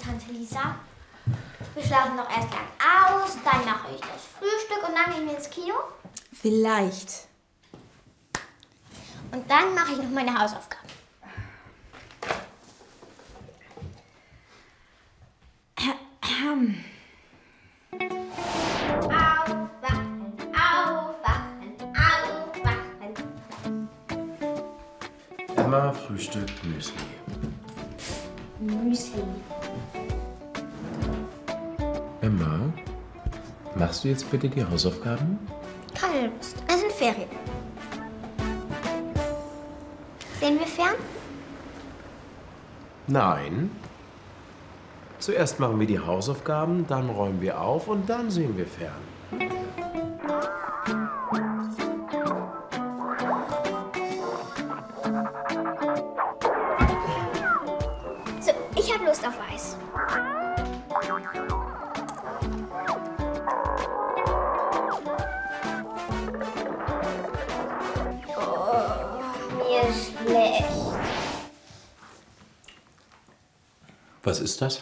Tante Lisa. Wir schlafen noch erst lang aus, dann mache ich das Frühstück und dann gehen wir ins Kino. Vielleicht. Und dann mache ich noch meine Hausaufgaben. Aufwachen, aufwachen, aufwachen. Emma frühstückt Müsli. Müsli. Emma, machst du jetzt bitte die Hausaufgaben? Keine Lust. Es sind Ferien. Sehen wir fern? Nein. Zuerst machen wir die Hausaufgaben, dann räumen wir auf und dann sehen wir fern. So, ich habe Lust auf Eis. Oh, schlecht. Was ist das?